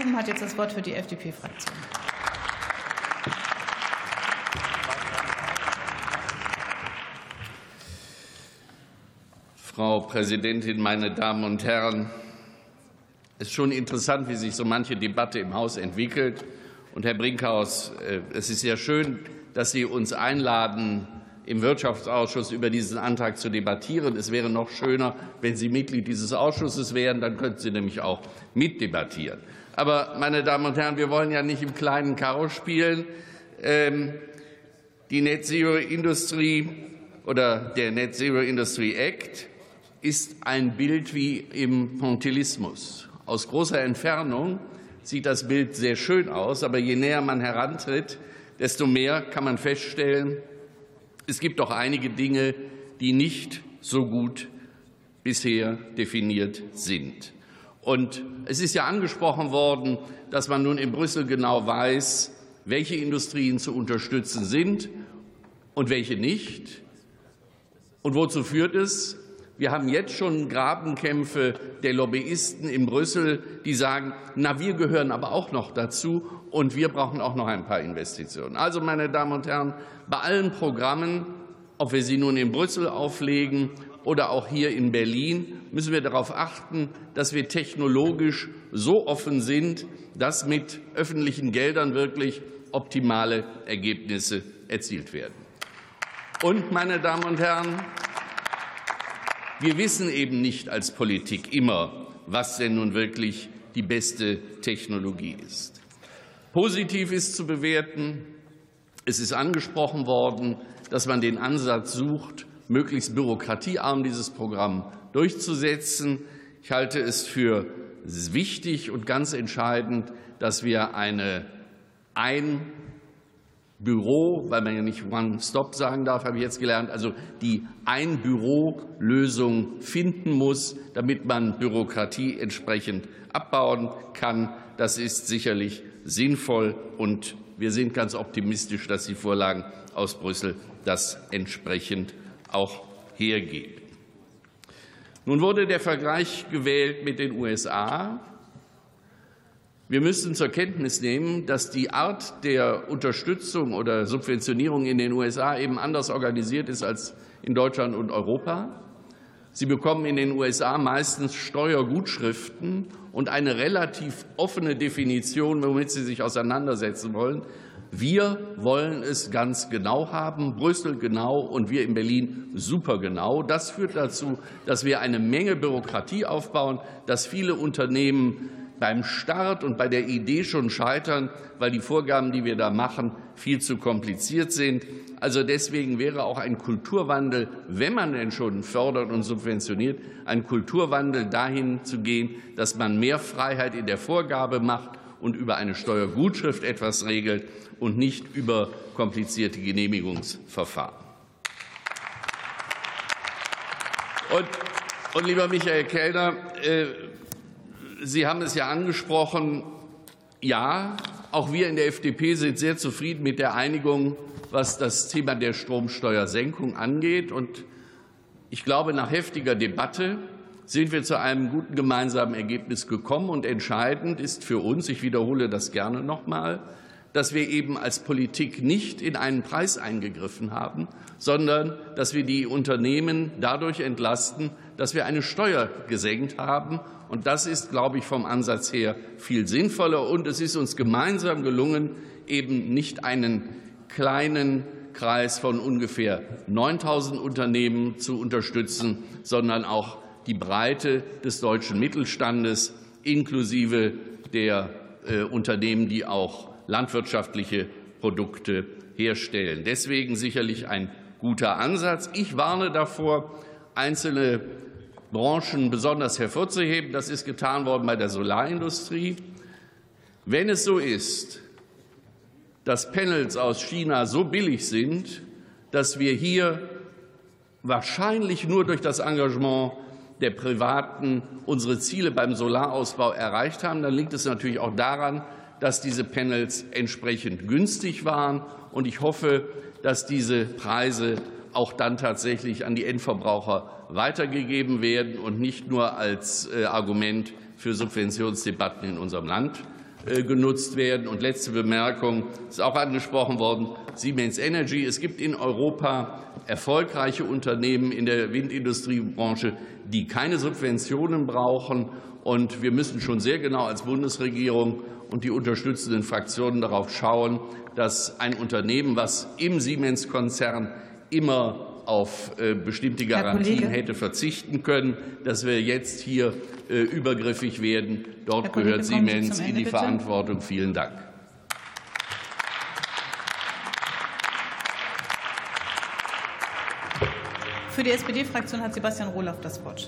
Huben hat jetzt das Wort für die FDP-Fraktion. Frau Präsidentin, meine Damen und Herren! Es ist schon interessant, wie sich so manche Debatte im Haus entwickelt. Und Herr Brinkhaus, äh, es ist ja schön, dass Sie uns einladen, im Wirtschaftsausschuss über diesen Antrag zu debattieren. Es wäre noch schöner, wenn Sie Mitglied dieses Ausschusses wären. Dann könnten Sie nämlich auch mitdebattieren. Aber, meine Damen und Herren, wir wollen ja nicht im kleinen Karo spielen. Ähm, die Net Zero Industry oder der Net Zero Industry Act ist ein Bild wie im Pontilismus. Aus großer Entfernung sieht das Bild sehr schön aus, aber je näher man herantritt, desto mehr kann man feststellen, es gibt doch einige Dinge, die nicht so gut bisher definiert sind. Und es ist ja angesprochen worden, dass man nun in Brüssel genau weiß, welche Industrien zu unterstützen sind und welche nicht. Und wozu führt es? Wir haben jetzt schon Grabenkämpfe der Lobbyisten in Brüssel, die sagen, na, wir gehören aber auch noch dazu und wir brauchen auch noch ein paar Investitionen. Also, meine Damen und Herren, bei allen Programmen, ob wir sie nun in Brüssel auflegen oder auch hier in Berlin, müssen wir darauf achten, dass wir technologisch so offen sind, dass mit öffentlichen Geldern wirklich optimale Ergebnisse erzielt werden. Und, meine Damen und Herren, wir wissen eben nicht als Politik immer, was denn nun wirklich die beste Technologie ist. Positiv ist zu bewerten, es ist angesprochen worden, dass man den Ansatz sucht, möglichst bürokratiearm dieses Programm durchzusetzen. Ich halte es für wichtig und ganz entscheidend, dass wir eine ein Büro, weil man ja nicht One-Stop sagen darf, habe ich jetzt gelernt, also die Ein-Büro-Lösung finden muss, damit man Bürokratie entsprechend abbauen kann. Das ist sicherlich sinnvoll, und wir sind ganz optimistisch, dass die Vorlagen aus Brüssel das entsprechend auch hergeben. Nun wurde der Vergleich gewählt mit den USA. Wir müssen zur Kenntnis nehmen, dass die Art der Unterstützung oder Subventionierung in den USA eben anders organisiert ist als in Deutschland und Europa. Sie bekommen in den USA meistens Steuergutschriften und eine relativ offene Definition, womit sie sich auseinandersetzen wollen. Wir wollen es ganz genau haben, Brüssel genau und wir in Berlin super genau. Das führt dazu, dass wir eine Menge Bürokratie aufbauen, dass viele Unternehmen beim Start und bei der Idee schon scheitern, weil die Vorgaben, die wir da machen, viel zu kompliziert sind. Also deswegen wäre auch ein Kulturwandel, wenn man denn schon fördert und subventioniert, ein Kulturwandel dahin zu gehen, dass man mehr Freiheit in der Vorgabe macht und über eine Steuergutschrift etwas regelt und nicht über komplizierte Genehmigungsverfahren. Und, und lieber Michael Kellner, äh, Sie haben es ja angesprochen. Ja, auch wir in der FDP sind sehr zufrieden mit der Einigung, was das Thema der Stromsteuersenkung angeht. Und ich glaube, nach heftiger Debatte sind wir zu einem guten gemeinsamen Ergebnis gekommen. Und entscheidend ist für uns, ich wiederhole das gerne noch mal, dass wir eben als Politik nicht in einen Preis eingegriffen haben, sondern dass wir die Unternehmen dadurch entlasten, dass wir eine Steuer gesenkt haben. Und das ist, glaube ich, vom Ansatz her viel sinnvoller. Und es ist uns gemeinsam gelungen, eben nicht einen kleinen Kreis von ungefähr 9000 Unternehmen zu unterstützen, sondern auch die Breite des deutschen Mittelstandes inklusive der äh, Unternehmen, die auch landwirtschaftliche Produkte herstellen. Deswegen sicherlich ein guter Ansatz. Ich warne davor, einzelne Branchen besonders hervorzuheben. Das ist getan worden bei der Solarindustrie. Wenn es so ist, dass Panels aus China so billig sind, dass wir hier wahrscheinlich nur durch das Engagement der Privaten unsere Ziele beim Solarausbau erreicht haben, dann liegt es natürlich auch daran, dass diese Panels entsprechend günstig waren. Und ich hoffe, dass diese Preise auch dann tatsächlich an die Endverbraucher weitergegeben werden und nicht nur als äh, Argument für Subventionsdebatten in unserem Land. äh, genutzt werden. Und letzte Bemerkung ist auch angesprochen worden, Siemens Energy. Es gibt in Europa erfolgreiche Unternehmen in der Windindustriebranche, die keine Subventionen brauchen. Und wir müssen schon sehr genau als Bundesregierung und die unterstützenden Fraktionen darauf schauen, dass ein Unternehmen, was im Siemens-Konzern immer auf äh, bestimmte Garantien hätte verzichten können, dass wir jetzt hier äh, übergriffig werden. Dort Kollege, gehört Siemens zum in die Ende, bitte. Verantwortung. Vielen Dank. Für die SPD-Fraktion hat Sebastian Rohloff das Wort.